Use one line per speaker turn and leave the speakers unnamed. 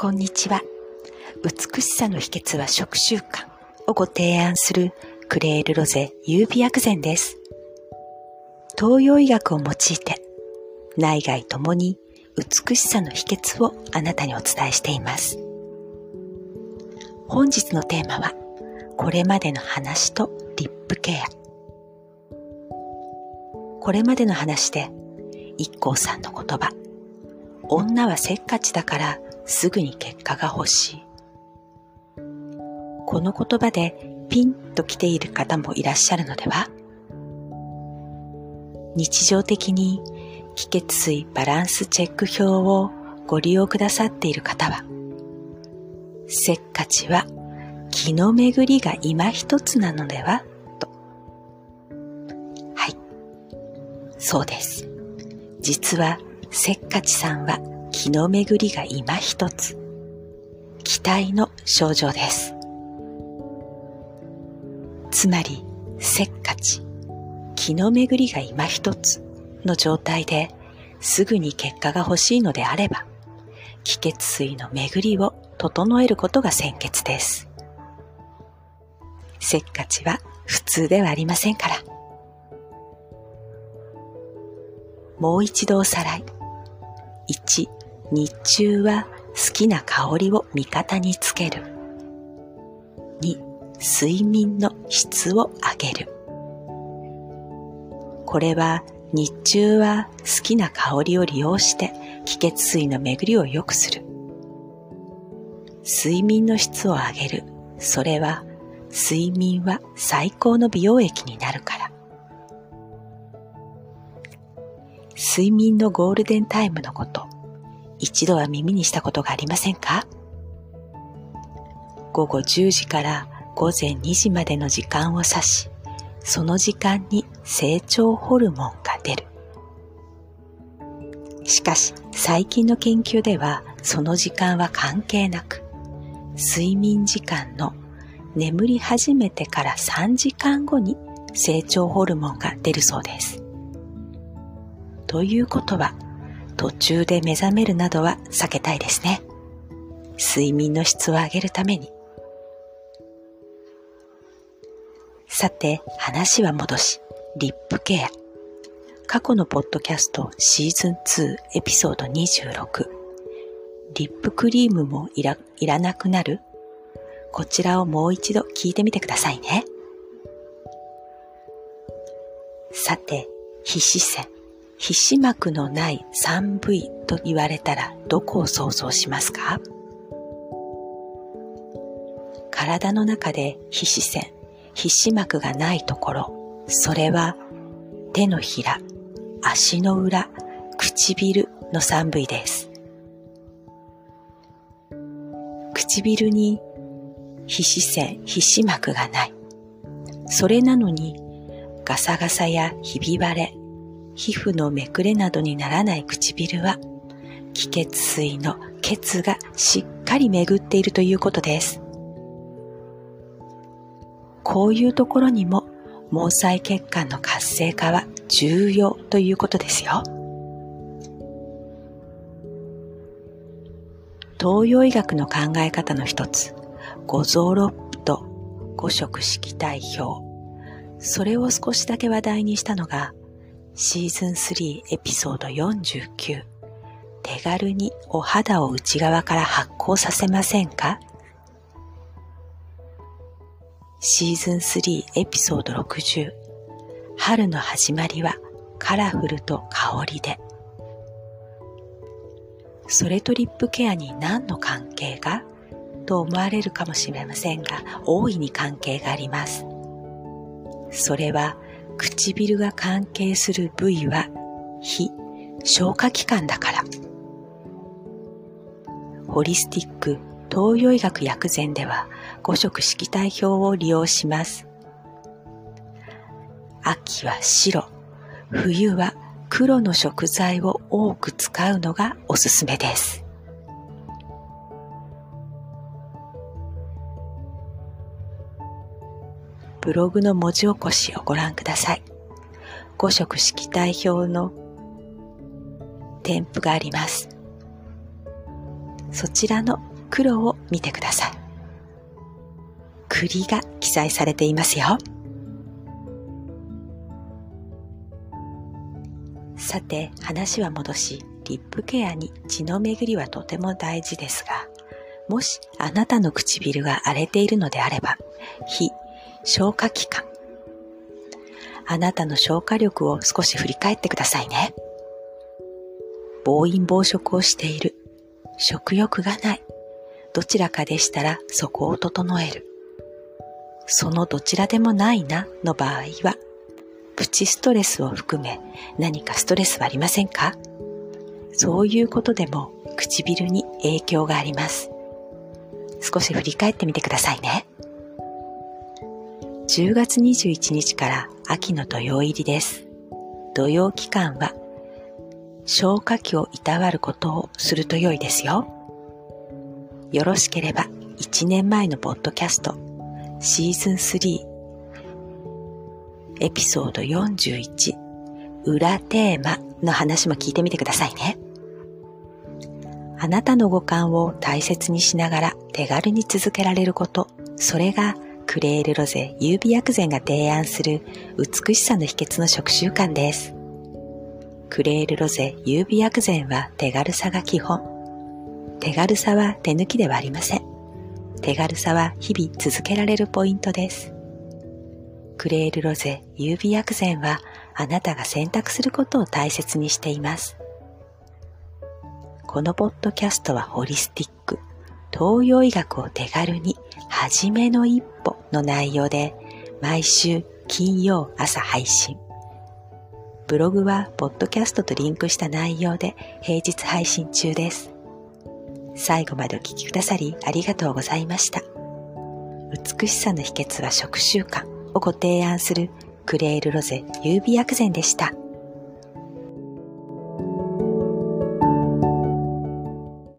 こんにちは。美しさの秘訣は食習慣をご提案するクレールロゼ優美薬膳です。東洋医学を用いて内外ともに美しさの秘訣をあなたにお伝えしています。本日のテーマはこれまでの話とリップケア。これまでの話で IKKO さんの言葉女はせっかちだからすぐに結果が欲しい。この言葉でピンと来ている方もいらっしゃるのでは？日常的に気血水バランスチェック表をご利用くださっている方は、せっかちは気の巡りが今一つなのでは？と。はい。そうです。実はせっかちさんは気の巡りが今一つ。期待の症状です。つまり、せっかち、気の巡りが今一つの状態ですぐに結果が欲しいのであれば、気血水の巡りを整えることが先決です。せっかちは普通ではありませんから。もう一度おさらい。1、日中は好きな香りを味方につける。2、睡眠の質を上げる。これは日中は好きな香りを利用して気血水の巡りを良くする。睡眠の質を上げる。それは睡眠は最高の美容液になるから。睡眠のゴールデンタイムのこと、一度は耳にしたことがありませんか？午後10時から午前2時までの時間を指し、その時間に成長ホルモンが出る。しかし最近の研究ではその時間は関係なく、睡眠時間の眠り始めてから3時間後に成長ホルモンが出るそうです。ということは、途中で目覚めるなどは避けたいですね。睡眠の質を上げるために。さて、話は戻し、リップケア。過去のポッドキャストシーズン2エピソード26。リップクリームもいらいらなくなる？こちらをもう一度聞いてみてくださいね。さて、皮脂腺。皮脂膜のない 3V と言われたらどこを想像しますか？体の中で皮脂腺、皮脂膜がないところ、それは手のひら、足の裏、唇の 3V です。唇に皮脂腺、皮脂膜がない。それなのにガサガサやひび割れ、皮膚のめくれなどにならない唇は、気血水の血がしっかり巡っているということです。こういうところにも毛細血管の活性化は重要ということですよ。東洋医学の考え方の一つ、五臓六腑と五色色体表。それを少しだけ話題にしたのが、シーズン3エピソード49手軽にお肌を内側から発光させませんか？シーズン3エピソード60春の始まりはカラフルと香りで。それとリップケアに何の関係がと思われるかもしれませんが大いに関係があります。それは唇が関係する部位は非消化器官だから。ホリスティック東洋医学薬膳では五色色体表を利用します。秋は白、冬は黒の食材を多く使うのがおすすめです。ブログの文字起こしをご覧ください。五色色体表の添付があります。そちらの黒を見てください。栗が記載されていますよ。さて話は戻し、リップケアに血の巡りはとても大事ですが、もしあなたの唇が荒れているのであれば、非消化器官、あなたの消化力を少し振り返ってくださいね。暴飲暴食をしている。食欲がない。どちらかでしたらそこを整える。そのどちらでもないなの場合は、プチストレスを含め何かストレスはありませんか？そういうことでも唇に影響があります。少し振り返ってみてくださいね。10月21日から秋の土曜入りです。土曜期間は消化器をいたわることをすると良いですよ。よろしければ1年前のポッドキャストシーズン3エピソード41裏テーマの話も聞いてみてくださいね。あなたの五感を大切にしながら手軽に続けられること、それがクレールロゼ優美薬膳が提案する美しさの秘訣の食習慣です。クレールロゼ優美薬膳は手軽さが基本。手軽さは手抜きではありません。手軽さは日々続けられるポイントです。クレールロゼ優美薬膳はあなたが選択することを大切にしています。このポッドキャストはホリスティック、東洋医学を手軽に初めの一歩の内容で毎週金曜朝配信。ブログはポッドキャストとリンクした内容で平日配信中です。最後までお聴きくださりありがとうございました。美しさの秘訣は食習慣をご提案するクレールロゼ優美薬膳でした。